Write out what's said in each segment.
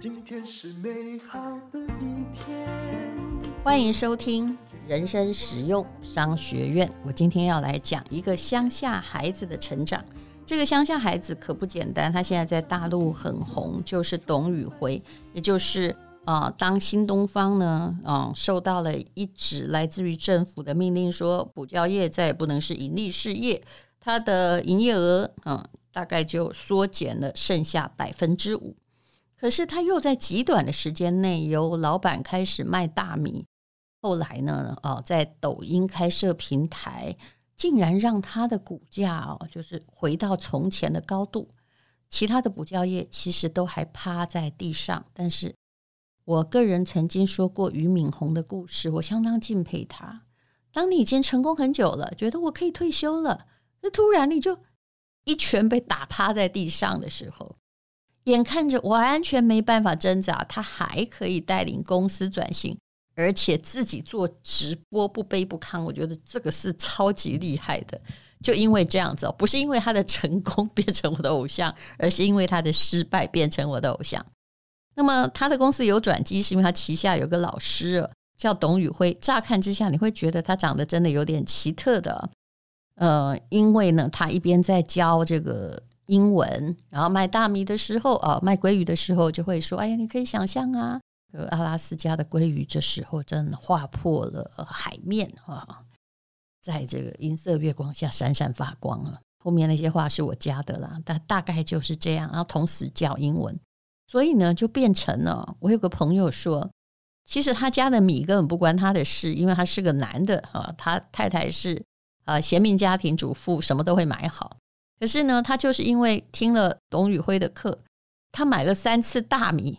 今天是美好的一天。欢迎收听人生实用商学院。我今天要来讲一个乡下孩子的成长。这个乡下孩子可不简单，他现在在大陆很红，就是董宇辉，也就是啊、呃，当新东方呢，嗯、受到了一纸来自于政府的命令，说补教业再也不能是盈利事业，它的营业额，嗯、大概就缩减了剩下百分之五。可是他又在极短的时间内，由老板开始卖大米，后来呢，哦，在抖音开设平台，竟然让他的股价哦，就是回到从前的高度。其他的补教业其实都还趴在地上。但是我个人曾经说过俞敏洪的故事，我相当敬佩他。当你已经成功很久了，觉得我可以退休了，那突然你就一拳被打趴在地上的时候。眼看着完全没办法挣扎，他还可以带领公司转型，而且自己做直播不卑不亢，我觉得这个是超级厉害的。就因为这样子，不是因为他的成功变成我的偶像，而是因为他的失败变成我的偶像。那么他的公司有转机，是因为他旗下有个老师叫董宇辉。乍看之下，你会觉得他长得真的有点奇特的，呃，因为呢，他一边在教这个。英文，然后卖大米的时候，哦，卖鲑鱼的时候就会说：“哎呀，你可以想象啊，阿拉斯加的鲑鱼这时候真的划破了海面啊，在这个银色月光下闪闪发光啊。”后面那些话是我加的啦，但大概就是这样。然后同时教英文，所以呢，就变成了我有个朋友说，其实他家的米根本不关他的事，因为他是个男的啊，他太太是啊贤明家庭主妇，什么都会买好。可是呢，他就是因为听了董宇辉的课，他买了三次大米，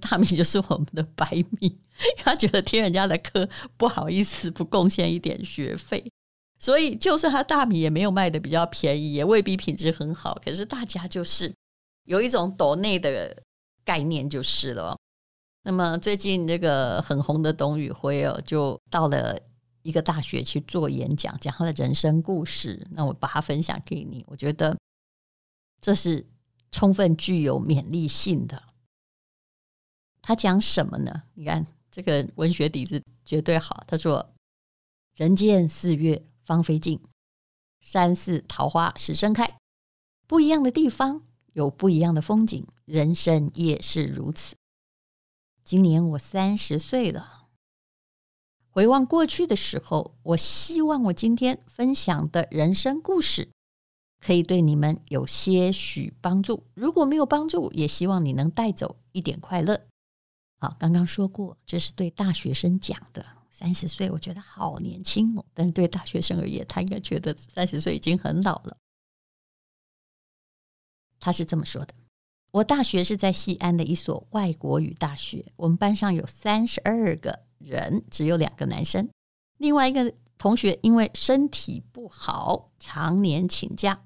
大米就是我们的白米。他觉得听人家的课不好意思不贡献一点学费，所以就算他大米也没有卖的比较便宜，也未必品质很好。可是大家就是有一种抖内的概念就是了。那么最近这个很红的董宇辉哦，就到了。一个大学去做演讲，讲他的人生故事。那我把它分享给你，我觉得这是充分具有勉励性的。他讲什么呢？你看这个文学底子绝对好。他说：“人间四月芳菲尽，山寺桃花始盛开。不一样的地方有不一样的风景，人生也是如此。今年我三十岁了。”回望过去的时候，我希望我今天分享的人生故事可以对你们有些许帮助。如果没有帮助，也希望你能带走一点快乐。好，刚刚说过，这是对大学生讲的。三十岁，我觉得好年轻哦，但是对大学生而言，他应该觉得三十岁已经很老了。他是这么说的：我大学是在西安的一所外国语大学，我们班上有三十二个。人只有两个男生，另外一个同学因为身体不好，常年请假。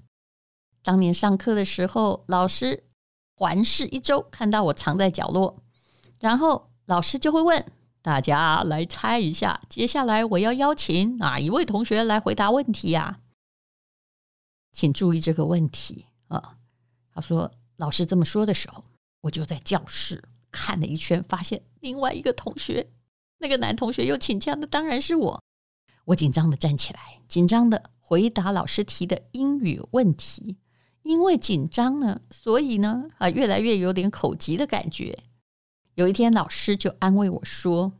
当年上课的时候，老师环视一周，看到我藏在角落，然后老师就会问大家来猜一下，接下来我要邀请哪一位同学来回答问题呀？请注意这个问题啊！他说老师这么说的时候，我就在教室看了一圈，发现另外一个同学。那个男同学又请假那，当然是我。我紧张的站起来，紧张的回答老师提的英语问题。因为紧张呢，所以呢，啊，越来越有点口急的感觉。有一天，老师就安慰我说：“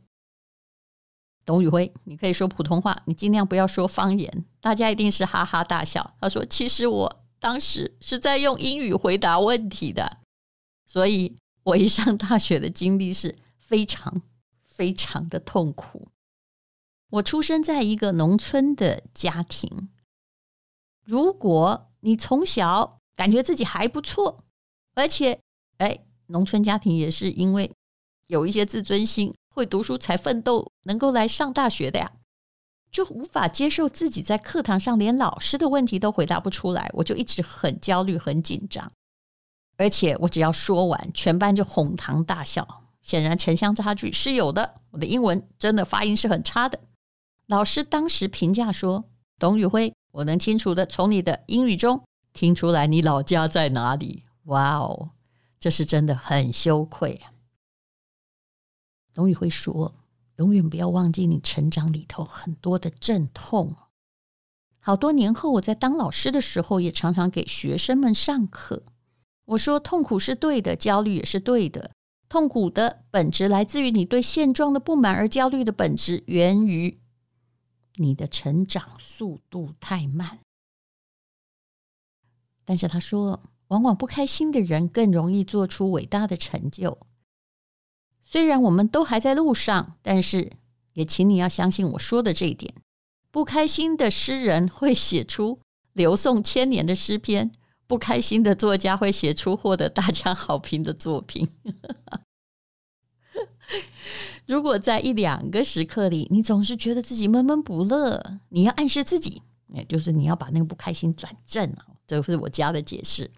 董宇辉，你可以说普通话，你尽量不要说方言。”大家一定是哈哈大笑。他说：“其实我当时是在用英语回答问题的。”所以，我一上大学的经历是非常。非常的痛苦。我出生在一个农村的家庭。如果你从小感觉自己还不错，而且，哎，农村家庭也是因为有一些自尊心，会读书才奋斗，能够来上大学的呀，就无法接受自己在课堂上连老师的问题都回答不出来，我就一直很焦虑、很紧张，而且我只要说完，全班就哄堂大笑。显然城乡差距是有的，我的英文真的发音是很差的。老师当时评价说：“董宇辉，我能清楚的从你的英语中听出来你老家在哪里？哇哦，这是真的很羞愧啊！龙宇辉说：“永远不要忘记你成长里头很多的阵痛。”好多年后，我在当老师的时候，也常常给学生们上课。我说：“痛苦是对的，焦虑也是对的。痛苦的本质来自于你对现状的不满，而焦虑的本质源于你的成长速度太慢。”但是他说，往往不开心的人更容易做出伟大的成就。虽然我们都还在路上，但是也请你要相信我说的这一点：不开心的诗人会写出流颂千年的诗篇，不开心的作家会写出获得大家好评的作品。如果在一两个时刻里，你总是觉得自己闷闷不乐，你要暗示自己，也就是你要把那个不开心转正啊。这是我家的解释。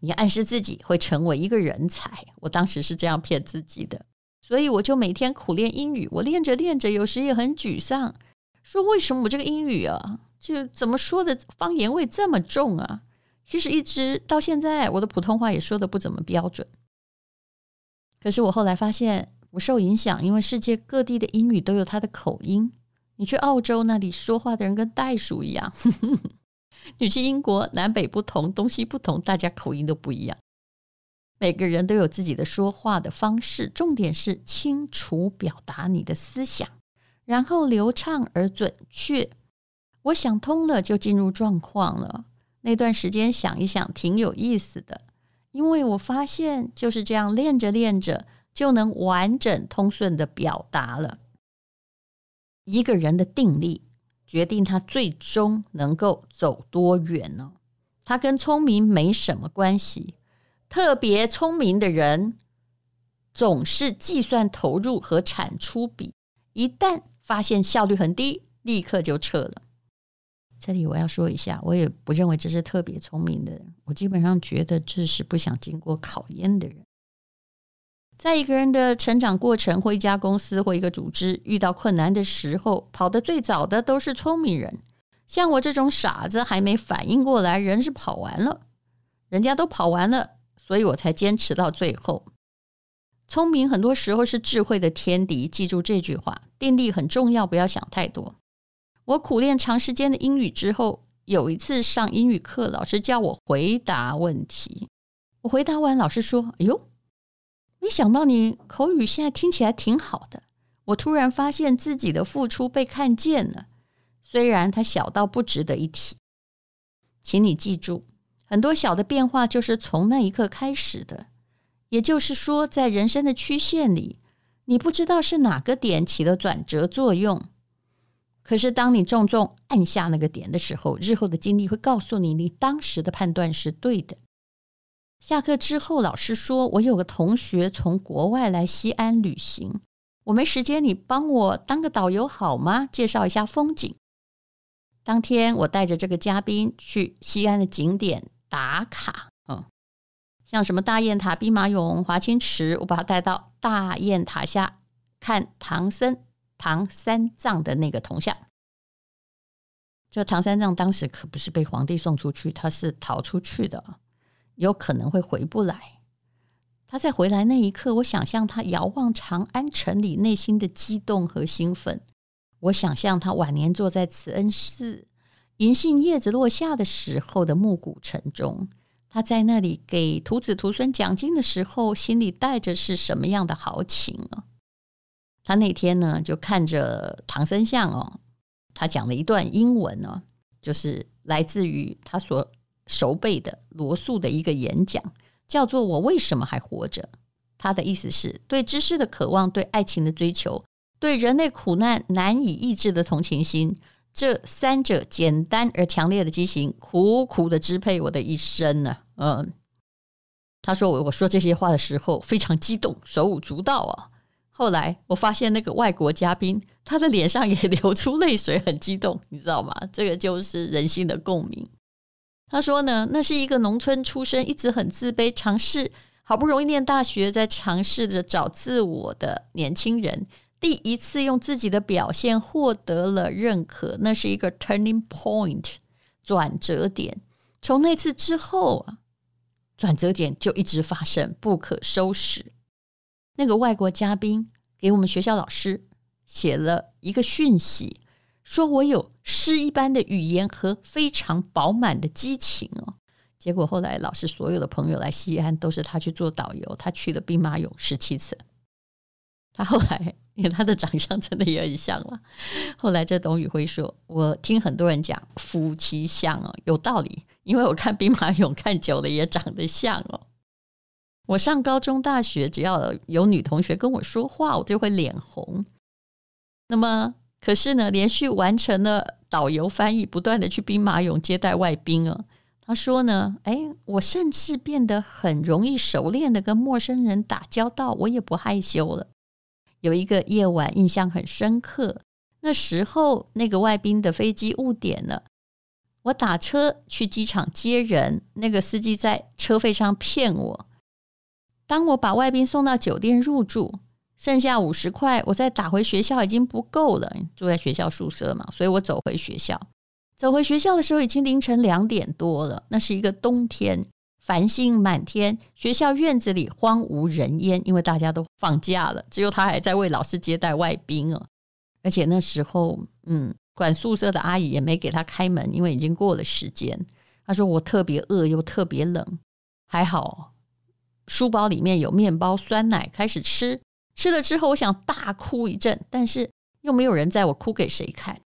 你暗示自己会成为一个人才，我当时是这样骗自己的，所以我就每天苦练英语。我练着练着，有时也很沮丧，说为什么我这个英语啊，就怎么说的方言味这么重啊？其实一直到现在，我的普通话也说的不怎么标准。可是我后来发现不受影响，因为世界各地的英语都有它的口音。你去澳洲那里说话的人跟袋鼠一样。你去英国，南北不同，东西不同，大家口音都不一样。每个人都有自己的说话的方式，重点是清楚表达你的思想，然后流畅而准确。我想通了，就进入状况了。那段时间想一想，挺有意思的，因为我发现就是这样练着练着，就能完整通顺的表达了。一个人的定力。决定他最终能够走多远呢？他跟聪明没什么关系。特别聪明的人总是计算投入和产出比，一旦发现效率很低，立刻就撤了。这里我要说一下，我也不认为这是特别聪明的人，我基本上觉得这是不想经过考验的人。在一个人的成长过程，或一家公司，或一个组织遇到困难的时候，跑得最早的都是聪明人。像我这种傻子，还没反应过来，人是跑完了，人家都跑完了，所以我才坚持到最后。聪明很多时候是智慧的天敌，记住这句话，定力很重要，不要想太多。我苦练长时间的英语之后，有一次上英语课，老师叫我回答问题，我回答完，老师说：“哎呦。”没想到你口语现在听起来挺好的，我突然发现自己的付出被看见了，虽然它小到不值得一提。请你记住，很多小的变化就是从那一刻开始的。也就是说，在人生的曲线里，你不知道是哪个点起了转折作用，可是当你重重按下那个点的时候，日后的经历会告诉你，你当时的判断是对的。下课之后，老师说：“我有个同学从国外来西安旅行，我没时间，你帮我当个导游好吗？介绍一下风景。”当天，我带着这个嘉宾去西安的景点打卡，嗯，像什么大雁塔、兵马俑、华清池，我把他带到大雁塔下看唐僧、唐三藏的那个铜像。这唐三藏当时可不是被皇帝送出去，他是逃出去的。有可能会回不来。他在回来那一刻，我想象他遥望长安城里内心的激动和兴奋。我想象他晚年坐在慈恩寺，银杏叶子落下的时候的暮鼓晨钟。他在那里给徒子徒孙讲经的时候，心里带着是什么样的豪情啊？他那天呢，就看着唐僧像哦，他讲了一段英文呢，就是来自于他所。熟背的罗素的一个演讲，叫做“我为什么还活着”。他的意思是对知识的渴望、对爱情的追求、对人类苦难难以抑制的同情心，这三者简单而强烈的激情，苦苦的支配我的一生呢。嗯，他说我我说这些话的时候非常激动，手舞足蹈啊。后来我发现那个外国嘉宾，他的脸上也流出泪水，很激动，你知道吗？这个就是人心的共鸣。他说呢，那是一个农村出身，一直很自卑，尝试好不容易念大学，在尝试着找自我的年轻人，第一次用自己的表现获得了认可，那是一个 turning point 转折点。从那次之后啊，转折点就一直发生，不可收拾。那个外国嘉宾给我们学校老师写了一个讯息，说我有诗一般的语言和非常饱满的激情哦。结果后来老师所有的朋友来西安都是他去做导游，他去了兵马俑十七次。他后来因为他的长相真的也很像了。后来这董宇辉说：“我听很多人讲夫妻相哦，有道理，因为我看兵马俑看久了也长得像哦。我上高中、大学，只要有女同学跟我说话，我就会脸红。那么。”可是呢，连续完成了导游翻译，不断的去兵马俑接待外宾啊。他说呢，哎，我甚至变得很容易熟练的跟陌生人打交道，我也不害羞了。有一个夜晚印象很深刻，那时候那个外宾的飞机误点了，我打车去机场接人，那个司机在车费上骗我。当我把外宾送到酒店入住。剩下五十块，我再打回学校已经不够了。住在学校宿舍嘛，所以我走回学校。走回学校的时候已经凌晨两点多了。那是一个冬天，繁星满天，学校院子里荒无人烟，因为大家都放假了，只有他还在为老师接待外宾哦。而且那时候，嗯，管宿舍的阿姨也没给他开门，因为已经过了时间。他说我特别饿又特别冷，还好书包里面有面包、酸奶，开始吃。吃了之后，我想大哭一阵，但是又没有人在我哭给谁看。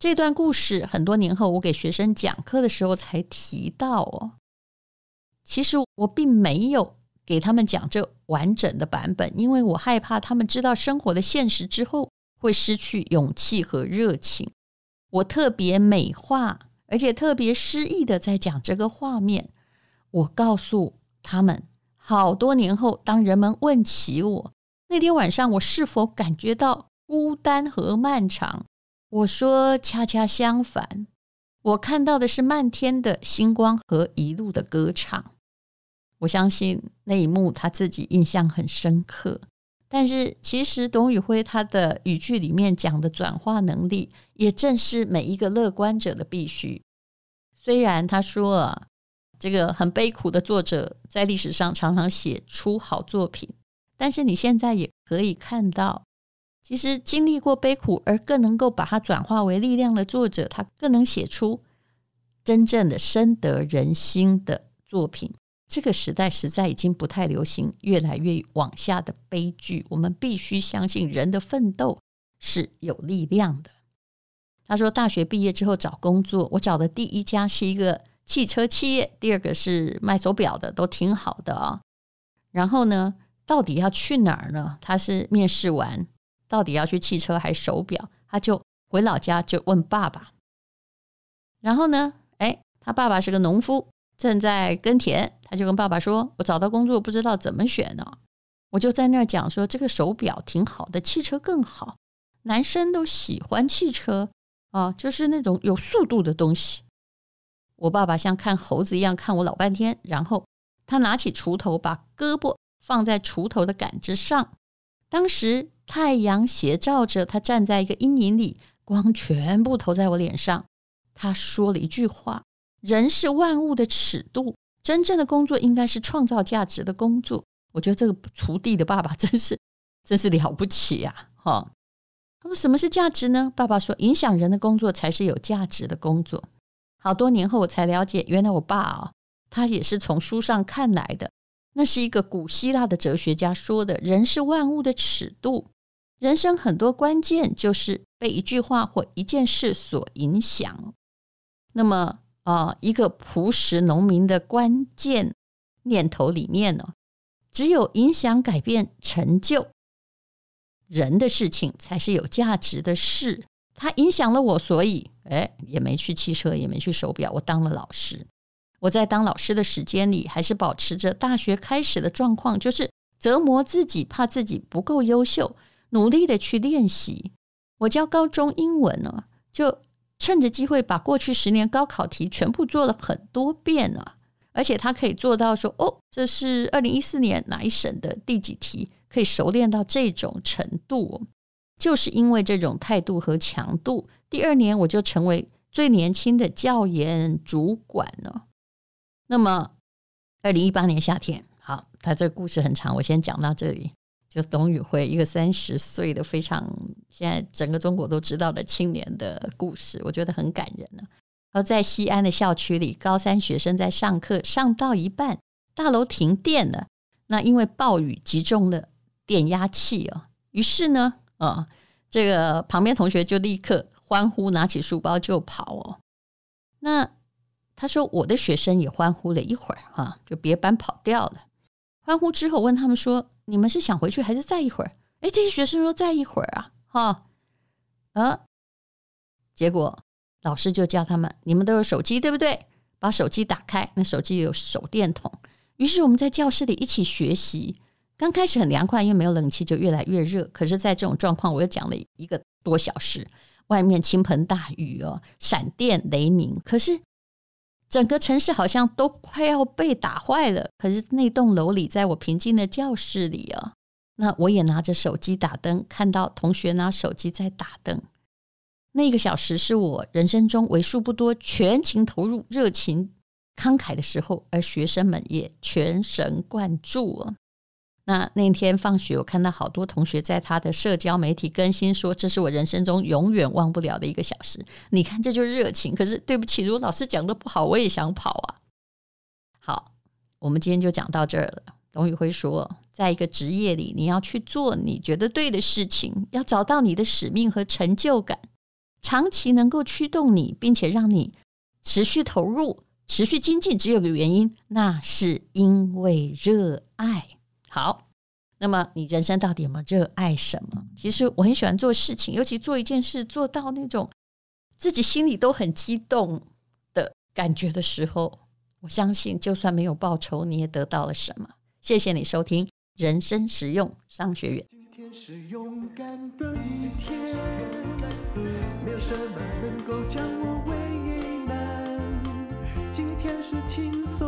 这段故事很多年后，我给学生讲课的时候才提到哦。其实我并没有给他们讲这完整的版本，因为我害怕他们知道生活的现实之后会失去勇气和热情。我特别美化，而且特别诗意的在讲这个画面。我告诉他们，好多年后，当人们问起我。那天晚上，我是否感觉到孤单和漫长？我说，恰恰相反，我看到的是漫天的星光和一路的歌唱。我相信那一幕他自己印象很深刻。但是，其实董宇辉他的语句里面讲的转化能力，也正是每一个乐观者的必须。虽然他说，这个很悲苦的作者在历史上常常写出好作品。但是你现在也可以看到，其实经历过悲苦而更能够把它转化为力量的作者，他更能写出真正的深得人心的作品。这个时代实在已经不太流行越来越往下的悲剧，我们必须相信人的奋斗是有力量的。他说，大学毕业之后找工作，我找的第一家是一个汽车企业，第二个是卖手表的，都挺好的啊。然后呢，到底要去哪儿呢？他是面试完，到底要去汽车还是手表？他就回老家就问爸爸。然后呢，哎，他爸爸是个农夫，正在耕田。他就跟爸爸说：“我找到工作，不知道怎么选呢。”我就在那儿讲说：“这个手表挺好的，汽车更好。男生都喜欢汽车啊，就是那种有速度的东西。”我爸爸像看猴子一样看我老半天，然后他拿起锄头，把胳膊。放在锄头的杆子上，当时太阳斜照着他，站在一个阴影里，光全部投在我脸上。他说了一句话：“人是万物的尺度，真正的工作应该是创造价值的工作。”我觉得这个锄地的爸爸真是真是了不起呀！哈，他说：“什么是价值呢？”爸爸说：“影响人的工作才是有价值的工作。”好多年后我才了解，原来我爸啊，他也是从书上看来的。那是一个古希腊的哲学家说的：“人是万物的尺度。”人生很多关键就是被一句话或一件事所影响。那么啊，一个朴实农民的关键念头里面呢，只有影响、改变、成就人的事情才是有价值的事。他影响了我，所以哎，也没去汽车，也没去手表，我当了老师。我在当老师的时间里，还是保持着大学开始的状况，就是折磨自己，怕自己不够优秀，努力的去练习。我教高中英文呢，就趁着机会把过去十年高考题全部做了很多遍了，而且他可以做到说：“哦，这是二零一四年哪一省的第几题？”可以熟练到这种程度，就是因为这种态度和强度。第二年我就成为最年轻的教研主管了。那么，二零一八年夏天，好，他这个故事很长，我先讲到这里。就董宇辉，一个三十岁的非常现在整个中国都知道的青年的故事，我觉得很感人呢。而在西安的校区里，高三学生在上课，上到一半，大楼停电了。那因为暴雨击中了电压器哦，于是呢，啊，这个旁边同学就立刻欢呼，拿起书包就跑哦。那他说，我的学生也欢呼了一会儿，哈，就别班跑掉了。欢呼之后，问他们说。你们是想回去还是再一会儿？哎，这些学生说再一会儿啊，哈，啊，结果老师就叫他们，你们都有手机对不对？把手机打开，那手机有手电筒。于是我们在教室里一起学习。刚开始很凉快，因为没有冷气，就越来越热。可是，在这种状况，我又讲了一个多小时，外面倾盆大雨哦，闪电雷鸣。可是。整个城市好像都快要被打坏了，可是那栋楼里，在我平静的教室里啊，那我也拿着手机打灯，看到同学拿手机在打灯。那个小时是我人生中为数不多全情投入、热情慷慨的时候，而学生们也全神贯注啊。那那天放学，我看到好多同学在他的社交媒体更新说：“这是我人生中永远忘不了的一个小时。”你看，这就是热情。可是对不起，如果老师讲的不好，我也想跑啊。好，我们今天就讲到这儿了。董宇辉说，在一个职业里，你要去做你觉得对的事情，要找到你的使命和成就感，长期能够驱动你，并且让你持续投入、持续精进。只有个原因，那是因为热爱。好，那么你人生到底有没有热爱什么？其实我很喜欢做事情，尤其做一件事做到那种自己心里都很激动的感觉的时候，我相信就算没有报酬，你也得到了什么。谢谢你收听《人生实用商学院》。今天是勇敢的一天，没有什么能够将我为难。今天是轻松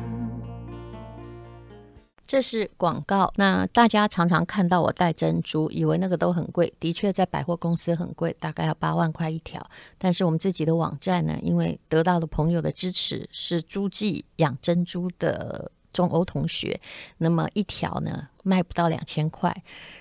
这是广告。那大家常常看到我戴珍珠，以为那个都很贵。的确，在百货公司很贵，大概要八万块一条。但是我们自己的网站呢，因为得到了朋友的支持，是诸暨养珍珠的中欧同学，那么一条呢卖不到两千块，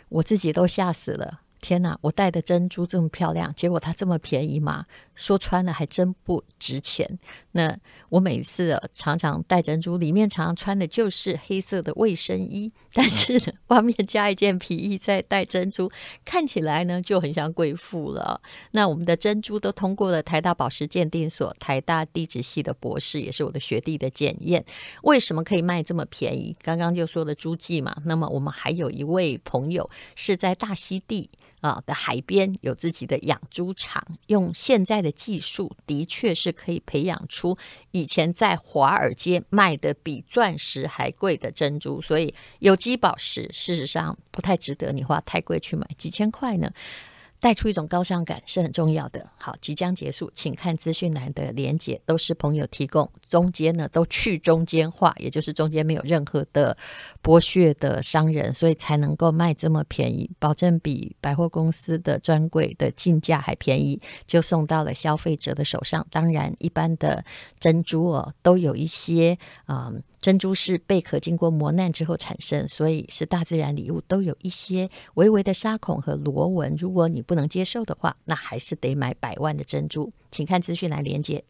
我自己都吓死了。天哪！我戴的珍珠这么漂亮，结果它这么便宜吗？说穿了还真不值钱。那我每次常常戴珍珠，里面常常穿的就是黑色的卫生衣，但是呢，外面加一件皮衣再戴珍珠，看起来呢就很像贵妇了。那我们的珍珠都通过了台大宝石鉴定所、台大地质系的博士，也是我的学弟的检验。为什么可以卖这么便宜？刚刚就说了诸暨嘛。那么我们还有一位朋友是在大溪地。啊的海边有自己的养猪场，用现在的技术，的确是可以培养出以前在华尔街卖的比钻石还贵的珍珠。所以有机宝石事实上不太值得你花太贵去买，几千块呢。带出一种高尚感是很重要的。好，即将结束，请看资讯栏的连结，都是朋友提供，中间呢都去中间化，也就是中间没有任何的剥削的商人，所以才能够卖这么便宜，保证比百货公司的专柜的进价还便宜，就送到了消费者的手上。当然，一般的珍珠哦，都有一些。嗯珍珠是贝壳经过磨难之后产生，所以是大自然礼物，都有一些微微的沙孔和螺纹。如果你不能接受的话，那还是得买百万的珍珠。请看资讯来连接。